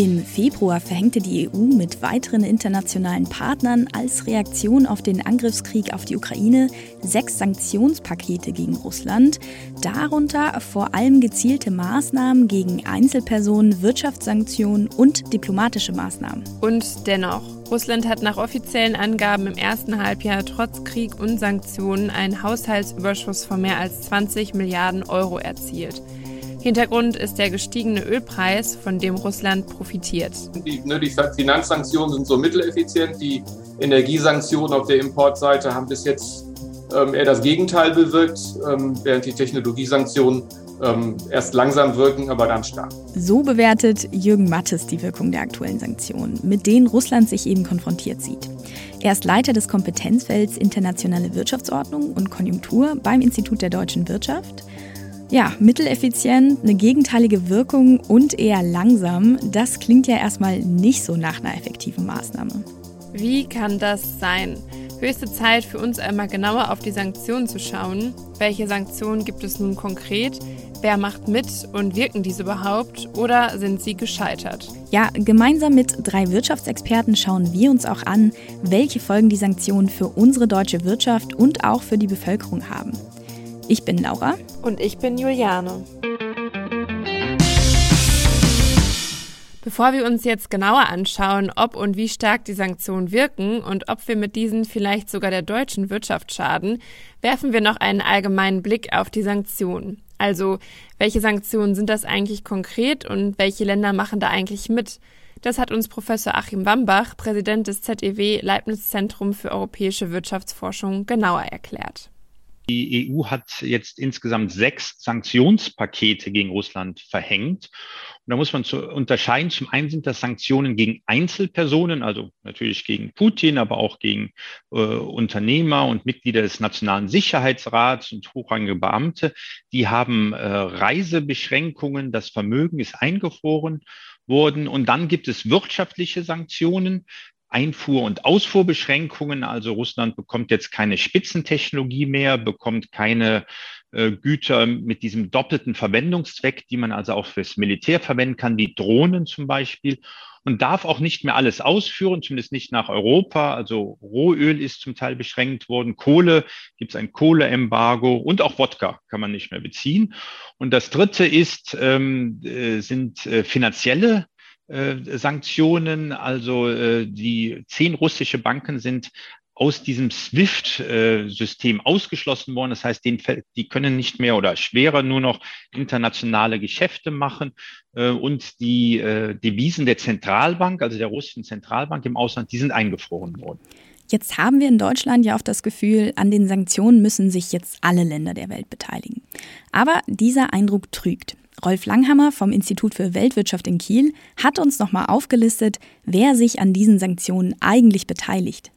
Im Februar verhängte die EU mit weiteren internationalen Partnern als Reaktion auf den Angriffskrieg auf die Ukraine sechs Sanktionspakete gegen Russland, darunter vor allem gezielte Maßnahmen gegen Einzelpersonen, Wirtschaftssanktionen und diplomatische Maßnahmen. Und dennoch, Russland hat nach offiziellen Angaben im ersten Halbjahr trotz Krieg und Sanktionen einen Haushaltsüberschuss von mehr als 20 Milliarden Euro erzielt. Hintergrund ist der gestiegene Ölpreis, von dem Russland profitiert. Die, ne, die Finanzsanktionen sind so mitteleffizient. Die Energiesanktionen auf der Importseite haben bis jetzt ähm, eher das Gegenteil bewirkt, ähm, während die Technologiesanktionen ähm, erst langsam wirken, aber dann stark. So bewertet Jürgen Mattes die Wirkung der aktuellen Sanktionen, mit denen Russland sich eben konfrontiert sieht. Er ist Leiter des Kompetenzfelds Internationale Wirtschaftsordnung und Konjunktur beim Institut der deutschen Wirtschaft ja, mitteleffizient, eine gegenteilige Wirkung und eher langsam, das klingt ja erstmal nicht so nach einer effektiven Maßnahme. Wie kann das sein? Höchste Zeit für uns einmal genauer auf die Sanktionen zu schauen. Welche Sanktionen gibt es nun konkret? Wer macht mit und wirken diese überhaupt oder sind sie gescheitert? Ja, gemeinsam mit drei Wirtschaftsexperten schauen wir uns auch an, welche Folgen die Sanktionen für unsere deutsche Wirtschaft und auch für die Bevölkerung haben. Ich bin Laura. Und ich bin Juliane. Bevor wir uns jetzt genauer anschauen, ob und wie stark die Sanktionen wirken und ob wir mit diesen vielleicht sogar der deutschen Wirtschaft schaden, werfen wir noch einen allgemeinen Blick auf die Sanktionen. Also, welche Sanktionen sind das eigentlich konkret und welche Länder machen da eigentlich mit? Das hat uns Professor Achim Wambach, Präsident des ZEW Leibniz Zentrum für europäische Wirtschaftsforschung, genauer erklärt. Die EU hat jetzt insgesamt sechs Sanktionspakete gegen Russland verhängt. Und da muss man zu unterscheiden. Zum einen sind das Sanktionen gegen Einzelpersonen, also natürlich gegen Putin, aber auch gegen äh, Unternehmer und Mitglieder des Nationalen Sicherheitsrats und hochrangige Beamte. Die haben äh, Reisebeschränkungen, das Vermögen ist eingefroren worden. Und dann gibt es wirtschaftliche Sanktionen. Einfuhr- und Ausfuhrbeschränkungen. Also Russland bekommt jetzt keine Spitzentechnologie mehr, bekommt keine äh, Güter mit diesem doppelten Verwendungszweck, die man also auch fürs Militär verwenden kann, wie Drohnen zum Beispiel. Und darf auch nicht mehr alles ausführen, zumindest nicht nach Europa. Also Rohöl ist zum Teil beschränkt worden, Kohle gibt es ein Kohleembargo und auch Wodka kann man nicht mehr beziehen. Und das Dritte ist, ähm, äh, sind äh, finanzielle Sanktionen. Also äh, die zehn russische Banken sind aus diesem SWIFT-System ausgeschlossen worden. Das heißt, die können nicht mehr oder schwerer nur noch internationale Geschäfte machen. Äh, und die Devisen der Zentralbank, also der russischen Zentralbank im Ausland, die sind eingefroren worden. Jetzt haben wir in Deutschland ja auch das Gefühl, an den Sanktionen müssen sich jetzt alle Länder der Welt beteiligen. Aber dieser Eindruck trügt. Rolf Langhammer vom Institut für Weltwirtschaft in Kiel hat uns nochmal aufgelistet, wer sich an diesen Sanktionen eigentlich beteiligt.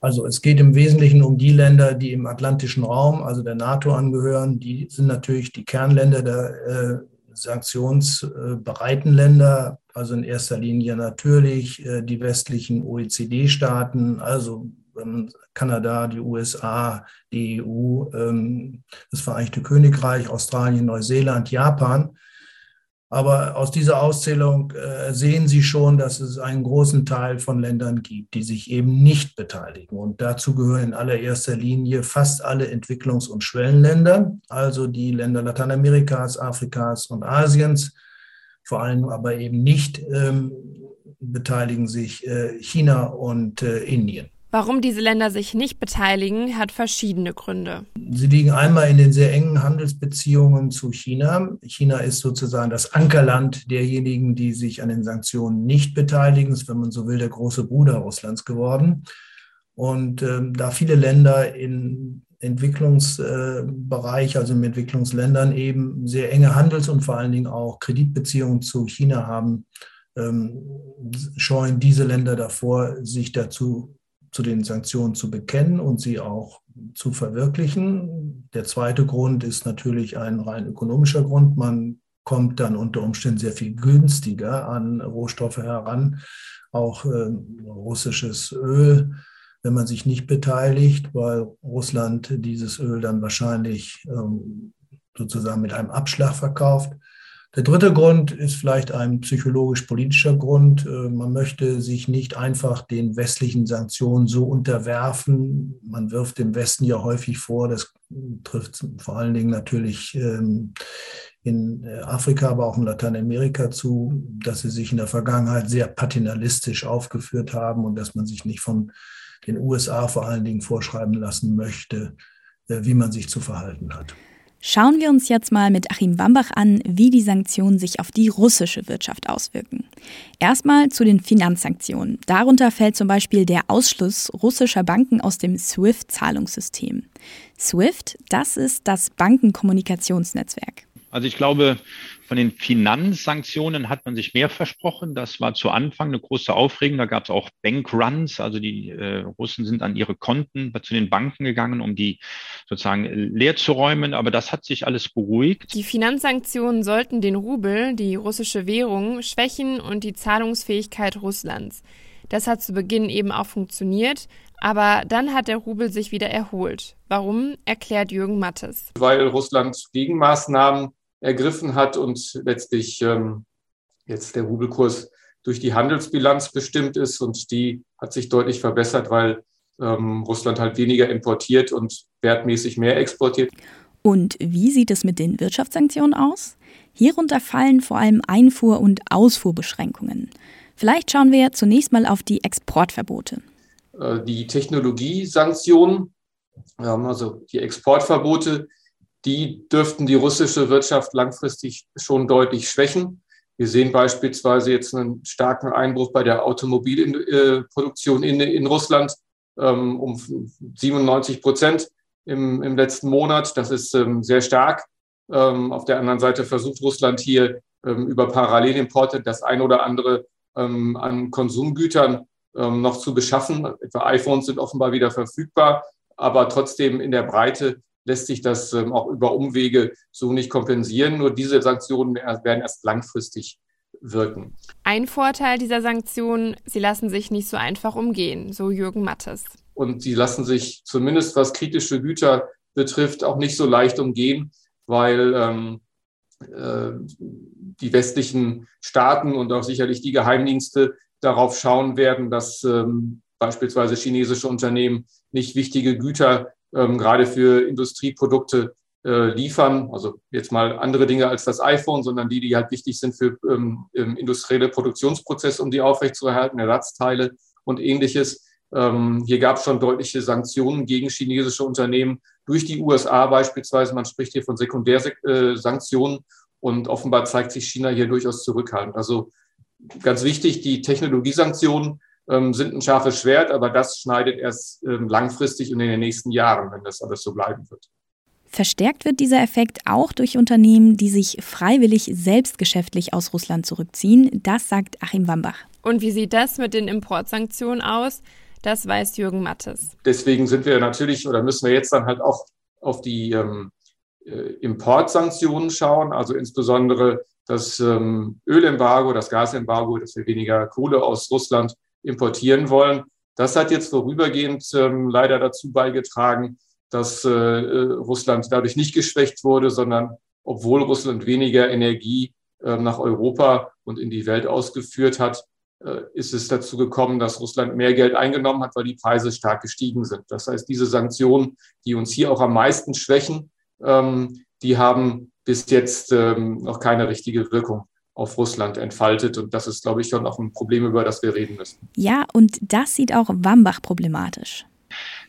Also es geht im Wesentlichen um die Länder, die im atlantischen Raum, also der NATO angehören. Die sind natürlich die Kernländer der äh, sanktionsbereiten Länder, also in erster Linie natürlich äh, die westlichen OECD-Staaten, also Kanada, die USA, die EU, ähm, das Vereinigte Königreich, Australien, Neuseeland, Japan. Aber aus dieser Auszählung äh, sehen Sie schon, dass es einen großen Teil von Ländern gibt, die sich eben nicht beteiligen. Und dazu gehören in allererster Linie fast alle Entwicklungs- und Schwellenländer, also die Länder Lateinamerikas, Afrikas und Asiens. Vor allem aber eben nicht ähm, beteiligen sich äh, China und äh, Indien. Warum diese Länder sich nicht beteiligen, hat verschiedene Gründe. Sie liegen einmal in den sehr engen Handelsbeziehungen zu China. China ist sozusagen das Ankerland derjenigen, die sich an den Sanktionen nicht beteiligen. ist, wenn man so will, der große Bruder Russlands geworden. Und äh, da viele Länder im Entwicklungsbereich, also in Entwicklungsländern eben sehr enge Handels- und vor allen Dingen auch Kreditbeziehungen zu China haben, ähm, scheuen diese Länder davor, sich dazu zu den Sanktionen zu bekennen und sie auch zu verwirklichen. Der zweite Grund ist natürlich ein rein ökonomischer Grund. Man kommt dann unter Umständen sehr viel günstiger an Rohstoffe heran. Auch äh, russisches Öl wenn man sich nicht beteiligt, weil Russland dieses Öl dann wahrscheinlich ähm, sozusagen mit einem Abschlag verkauft. Der dritte Grund ist vielleicht ein psychologisch-politischer Grund. Äh, man möchte sich nicht einfach den westlichen Sanktionen so unterwerfen. Man wirft dem Westen ja häufig vor, das trifft vor allen Dingen natürlich ähm, in Afrika, aber auch in Lateinamerika zu, dass sie sich in der Vergangenheit sehr paternalistisch aufgeführt haben und dass man sich nicht von den USA vor allen Dingen vorschreiben lassen möchte, äh, wie man sich zu verhalten hat. Schauen wir uns jetzt mal mit Achim Wambach an, wie die Sanktionen sich auf die russische Wirtschaft auswirken. Erstmal zu den Finanzsanktionen. Darunter fällt zum Beispiel der Ausschluss russischer Banken aus dem SWIFT-Zahlungssystem. SWIFT, das ist das Bankenkommunikationsnetzwerk. Also ich glaube, von den Finanzsanktionen hat man sich mehr versprochen. Das war zu Anfang eine große Aufregung. Da gab es auch Bankruns. Also die äh, Russen sind an ihre Konten zu den Banken gegangen, um die sozusagen leer zu räumen. Aber das hat sich alles beruhigt. Die Finanzsanktionen sollten den Rubel, die russische Währung, schwächen und die Zahlungsfähigkeit Russlands. Das hat zu Beginn eben auch funktioniert, aber dann hat der Rubel sich wieder erholt. Warum, erklärt Jürgen Mattes. Weil Russland Gegenmaßnahmen ergriffen hat und letztlich ähm, jetzt der Rubelkurs durch die Handelsbilanz bestimmt ist und die hat sich deutlich verbessert, weil ähm, Russland halt weniger importiert und wertmäßig mehr exportiert. Und wie sieht es mit den Wirtschaftssanktionen aus? Hierunter fallen vor allem Einfuhr- und Ausfuhrbeschränkungen. Vielleicht schauen wir zunächst mal auf die Exportverbote. Äh, die Technologiesanktionen, also die Exportverbote, die dürften die russische Wirtschaft langfristig schon deutlich schwächen. Wir sehen beispielsweise jetzt einen starken Einbruch bei der Automobilproduktion in, in Russland ähm, um 97 Prozent im, im letzten Monat. Das ist ähm, sehr stark. Ähm, auf der anderen Seite versucht Russland hier über Parallelimporte das ein oder andere an Konsumgütern noch zu beschaffen. Etwa iPhones sind offenbar wieder verfügbar, aber trotzdem in der Breite lässt sich das ähm, auch über Umwege so nicht kompensieren. Nur diese Sanktionen werden erst langfristig wirken. Ein Vorteil dieser Sanktionen, sie lassen sich nicht so einfach umgehen, so Jürgen Mattes. Und sie lassen sich zumindest was kritische Güter betrifft auch nicht so leicht umgehen, weil ähm, äh, die westlichen Staaten und auch sicherlich die Geheimdienste darauf schauen werden, dass ähm, beispielsweise chinesische Unternehmen nicht wichtige Güter ähm, gerade für Industrieprodukte äh, liefern. Also jetzt mal andere Dinge als das iPhone, sondern die, die halt wichtig sind für ähm, industrielle Produktionsprozesse, um die aufrechtzuerhalten, Ersatzteile und ähnliches. Ähm, hier gab es schon deutliche Sanktionen gegen chinesische Unternehmen durch die USA beispielsweise. Man spricht hier von Sekundärsanktionen und offenbar zeigt sich China hier durchaus zurückhaltend. Also ganz wichtig, die Technologiesanktionen sind ein scharfes Schwert, aber das schneidet erst ähm, langfristig und in den nächsten Jahren, wenn das alles so bleiben wird. Verstärkt wird dieser Effekt auch durch Unternehmen, die sich freiwillig selbstgeschäftlich aus Russland zurückziehen. Das sagt Achim Wambach. Und wie sieht das mit den Importsanktionen aus? Das weiß Jürgen Mattes. Deswegen sind wir natürlich oder müssen wir jetzt dann halt auch auf die ähm, äh, Importsanktionen schauen, also insbesondere das ähm, Ölembargo, das Gasembargo, dass wir weniger Kohle aus Russland importieren wollen. Das hat jetzt vorübergehend ähm, leider dazu beigetragen, dass äh, äh, Russland dadurch nicht geschwächt wurde, sondern obwohl Russland weniger Energie äh, nach Europa und in die Welt ausgeführt hat, äh, ist es dazu gekommen, dass Russland mehr Geld eingenommen hat, weil die Preise stark gestiegen sind. Das heißt, diese Sanktionen, die uns hier auch am meisten schwächen, ähm, die haben bis jetzt ähm, noch keine richtige Wirkung auf Russland entfaltet. Und das ist, glaube ich, schon auch ein Problem, über das wir reden müssen. Ja, und das sieht auch Wambach problematisch.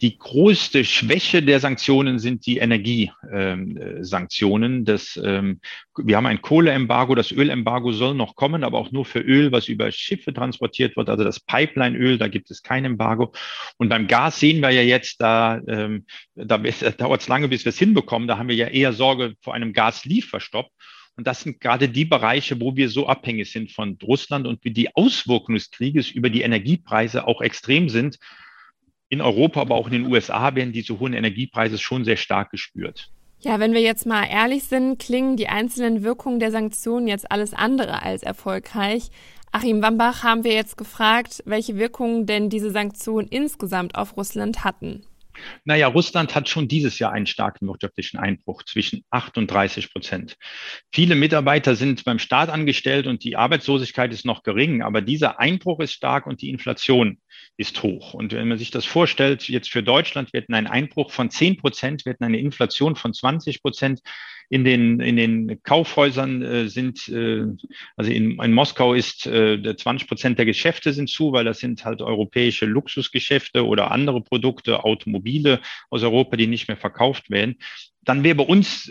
Die größte Schwäche der Sanktionen sind die Energiesanktionen. Ähm, ähm, wir haben ein Kohleembargo, das Ölembargo soll noch kommen, aber auch nur für Öl, was über Schiffe transportiert wird, also das Pipelineöl, da gibt es kein Embargo. Und beim Gas sehen wir ja jetzt, da, ähm, da dauert es lange, bis wir es hinbekommen. Da haben wir ja eher Sorge vor einem Gaslieferstopp. Und das sind gerade die Bereiche, wo wir so abhängig sind von Russland und wie die Auswirkungen des Krieges über die Energiepreise auch extrem sind. In Europa, aber auch in den USA werden diese hohen Energiepreise schon sehr stark gespürt. Ja, wenn wir jetzt mal ehrlich sind, klingen die einzelnen Wirkungen der Sanktionen jetzt alles andere als erfolgreich. Achim Wambach haben wir jetzt gefragt, welche Wirkungen denn diese Sanktionen insgesamt auf Russland hatten. Naja, Russland hat schon dieses Jahr einen starken wirtschaftlichen Einbruch zwischen 38 Prozent. Viele Mitarbeiter sind beim Staat angestellt und die Arbeitslosigkeit ist noch gering, aber dieser Einbruch ist stark und die Inflation ist hoch. Und wenn man sich das vorstellt, jetzt für Deutschland, wir hätten einen Einbruch von 10 Prozent, wir hätten eine Inflation von 20 Prozent. In den, in den Kaufhäusern äh, sind, äh, also in, in Moskau ist äh, 20 Prozent der Geschäfte sind zu, weil das sind halt europäische Luxusgeschäfte oder andere Produkte, Automobile aus Europa, die nicht mehr verkauft werden dann wäre bei uns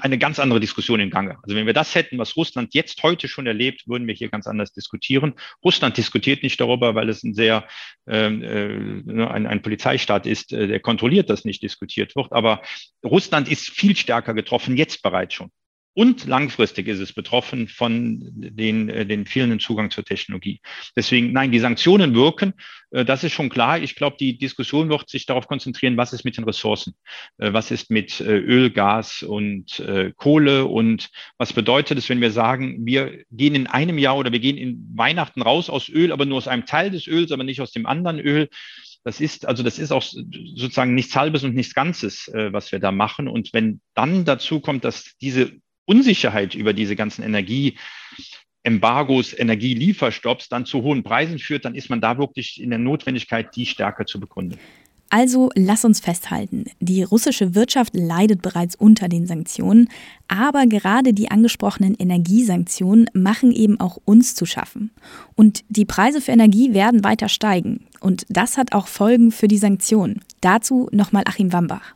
eine ganz andere Diskussion im Gange. Also wenn wir das hätten, was Russland jetzt heute schon erlebt, würden wir hier ganz anders diskutieren. Russland diskutiert nicht darüber, weil es ein sehr ähm, äh, ein, ein Polizeistaat ist, äh, der kontrolliert, dass nicht diskutiert wird. Aber Russland ist viel stärker getroffen, jetzt bereits schon. Und langfristig ist es betroffen von den, äh, den fehlenden Zugang zur Technologie. Deswegen, nein, die Sanktionen wirken, äh, das ist schon klar. Ich glaube, die Diskussion wird sich darauf konzentrieren, was ist mit den Ressourcen? Äh, was ist mit Öl, Gas und Kohle? Und was bedeutet es, wenn wir sagen, wir gehen in einem Jahr oder wir gehen in Weihnachten raus aus Öl, aber nur aus einem Teil des Öls, aber nicht aus dem anderen Öl? Das ist, also das ist auch sozusagen nichts Halbes und nichts Ganzes, was wir da machen. Und wenn dann dazu kommt, dass diese Unsicherheit über diese ganzen Energieembargos, Energielieferstopps dann zu hohen Preisen führt, dann ist man da wirklich in der Notwendigkeit, die stärker zu begründen. Also lass uns festhalten, die russische Wirtschaft leidet bereits unter den Sanktionen, aber gerade die angesprochenen Energiesanktionen machen eben auch uns zu schaffen. Und die Preise für Energie werden weiter steigen. Und das hat auch Folgen für die Sanktionen. Dazu nochmal Achim Wambach.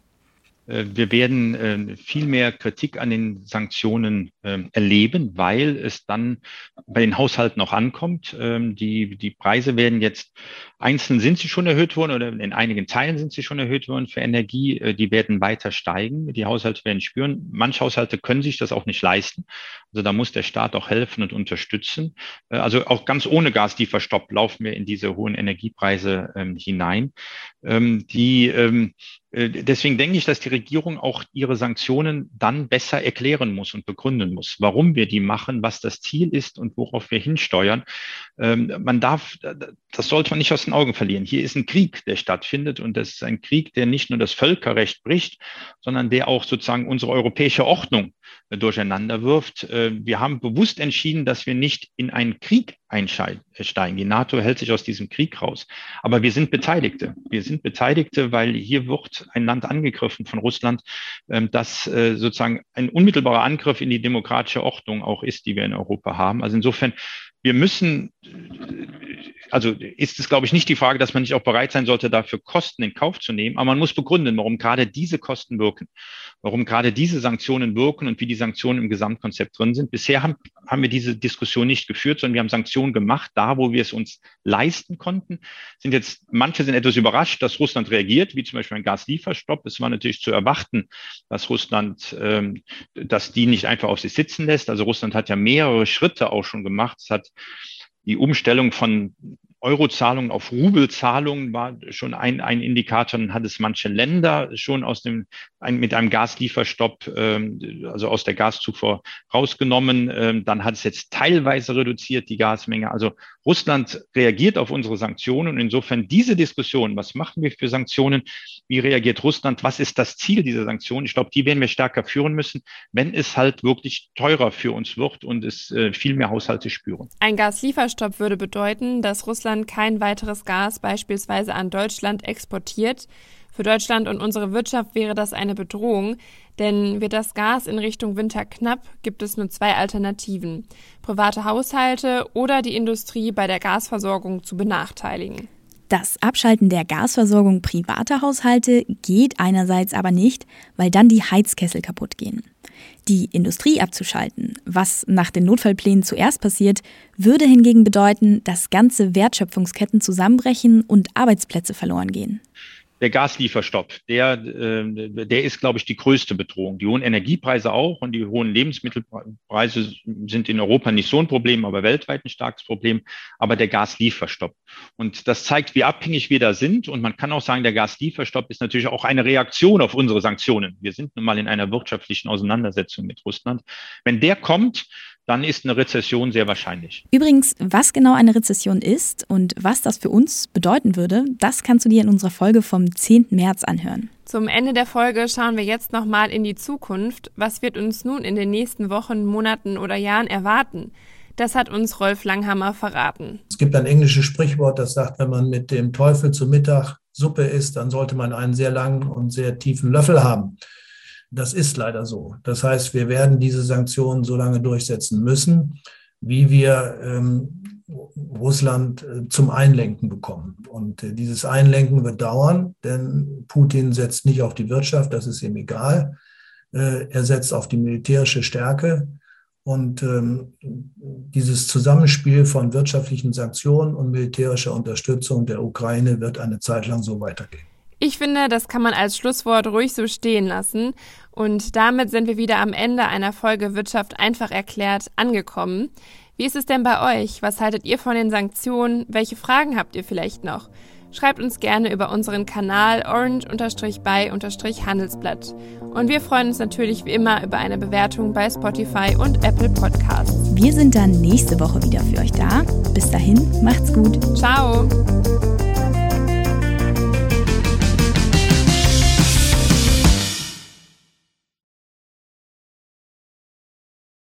Äh, wir werden äh, viel mehr Kritik an den Sanktionen ähm, erleben, weil es dann bei den Haushalten auch ankommt. Ähm, die, die Preise werden jetzt, einzeln sind sie schon erhöht worden oder in einigen Teilen sind sie schon erhöht worden für Energie. Äh, die werden weiter steigen. Die Haushalte werden spüren. Manche Haushalte können sich das auch nicht leisten. Also da muss der Staat auch helfen und unterstützen. Also auch ganz ohne Gaslieferstopp laufen wir in diese hohen Energiepreise ähm, hinein. Die äh, deswegen denke ich, dass die Regierung auch ihre Sanktionen dann besser erklären muss und begründen muss, warum wir die machen, was das Ziel ist und worauf wir hinsteuern. Ähm, man darf, das sollte man nicht aus den Augen verlieren. Hier ist ein Krieg, der stattfindet und das ist ein Krieg, der nicht nur das Völkerrecht bricht, sondern der auch sozusagen unsere europäische Ordnung äh, durcheinander wirft. Äh, wir haben bewusst entschieden, dass wir nicht in einen Krieg einsteigen. Die NATO hält sich aus diesem Krieg raus. Aber wir sind Beteiligte. Wir sind Beteiligte, weil hier wird ein Land angegriffen von Russland, ähm, das äh, sozusagen ein unmittelbarer Angriff in die demokratische Ordnung auch ist, die wir in Europa haben. Also insofern wir müssen, also ist es, glaube ich, nicht die Frage, dass man nicht auch bereit sein sollte, dafür Kosten in Kauf zu nehmen, aber man muss begründen, warum gerade diese Kosten wirken, warum gerade diese Sanktionen wirken und wie die Sanktionen im Gesamtkonzept drin sind. Bisher haben, haben wir diese Diskussion nicht geführt, sondern wir haben Sanktionen gemacht, da wo wir es uns leisten konnten. Sind jetzt, manche sind etwas überrascht, dass Russland reagiert, wie zum Beispiel ein Gaslieferstopp. Es war natürlich zu erwarten, dass Russland, ähm, dass die nicht einfach auf sich sitzen lässt. Also Russland hat ja mehrere Schritte auch schon gemacht. Es hat die Umstellung von Eurozahlungen auf Rubelzahlungen war schon ein, ein Indikator. Dann hat es manche Länder schon aus dem, ein, mit einem Gaslieferstopp, ähm, also aus der Gaszufuhr rausgenommen. Ähm, dann hat es jetzt teilweise reduziert, die Gasmenge. Also Russland reagiert auf unsere Sanktionen. Und insofern diese Diskussion, was machen wir für Sanktionen? Wie reagiert Russland? Was ist das Ziel dieser Sanktionen? Ich glaube, die werden wir stärker führen müssen, wenn es halt wirklich teurer für uns wird und es äh, viel mehr Haushalte spüren. Ein Gaslieferstopp würde bedeuten, dass Russland Russland kein weiteres Gas beispielsweise an Deutschland exportiert. Für Deutschland und unsere Wirtschaft wäre das eine Bedrohung, denn wird das Gas in Richtung Winter knapp, gibt es nur zwei Alternativen. Private Haushalte oder die Industrie bei der Gasversorgung zu benachteiligen. Das Abschalten der Gasversorgung privater Haushalte geht einerseits aber nicht, weil dann die Heizkessel kaputt gehen. Die Industrie abzuschalten, was nach den Notfallplänen zuerst passiert, würde hingegen bedeuten, dass ganze Wertschöpfungsketten zusammenbrechen und Arbeitsplätze verloren gehen der Gaslieferstopp, der, äh, der ist, glaube ich, die größte Bedrohung. Die hohen Energiepreise auch und die hohen Lebensmittelpreise sind in Europa nicht so ein Problem, aber weltweit ein starkes Problem. Aber der Gaslieferstopp. Und das zeigt, wie abhängig wir da sind. Und man kann auch sagen, der Gaslieferstopp ist natürlich auch eine Reaktion auf unsere Sanktionen. Wir sind nun mal in einer wirtschaftlichen Auseinandersetzung mit Russland. Wenn der kommt, dann ist eine Rezession sehr wahrscheinlich. Übrigens, was genau eine Rezession ist und was das für uns bedeuten würde, das kannst du dir in unserer Folge vom 10. März anhören. Zum Ende der Folge schauen wir jetzt nochmal in die Zukunft. Was wird uns nun in den nächsten Wochen, Monaten oder Jahren erwarten? Das hat uns Rolf Langhammer verraten. Es gibt ein englisches Sprichwort, das sagt, wenn man mit dem Teufel zu Mittag Suppe isst, dann sollte man einen sehr langen und sehr tiefen Löffel haben. Das ist leider so. Das heißt, wir werden diese Sanktionen so lange durchsetzen müssen, wie wir ähm, Russland äh, zum Einlenken bekommen. Und äh, dieses Einlenken wird dauern, denn Putin setzt nicht auf die Wirtschaft, das ist ihm egal. Äh, er setzt auf die militärische Stärke. Und ähm, dieses Zusammenspiel von wirtschaftlichen Sanktionen und militärischer Unterstützung der Ukraine wird eine Zeit lang so weitergehen. Ich finde, das kann man als Schlusswort ruhig so stehen lassen. Und damit sind wir wieder am Ende einer Folge Wirtschaft einfach erklärt angekommen. Wie ist es denn bei euch? Was haltet ihr von den Sanktionen? Welche Fragen habt ihr vielleicht noch? Schreibt uns gerne über unseren Kanal orange-by-handelsblatt. Und wir freuen uns natürlich wie immer über eine Bewertung bei Spotify und Apple Podcasts. Wir sind dann nächste Woche wieder für euch da. Bis dahin, macht's gut. Ciao.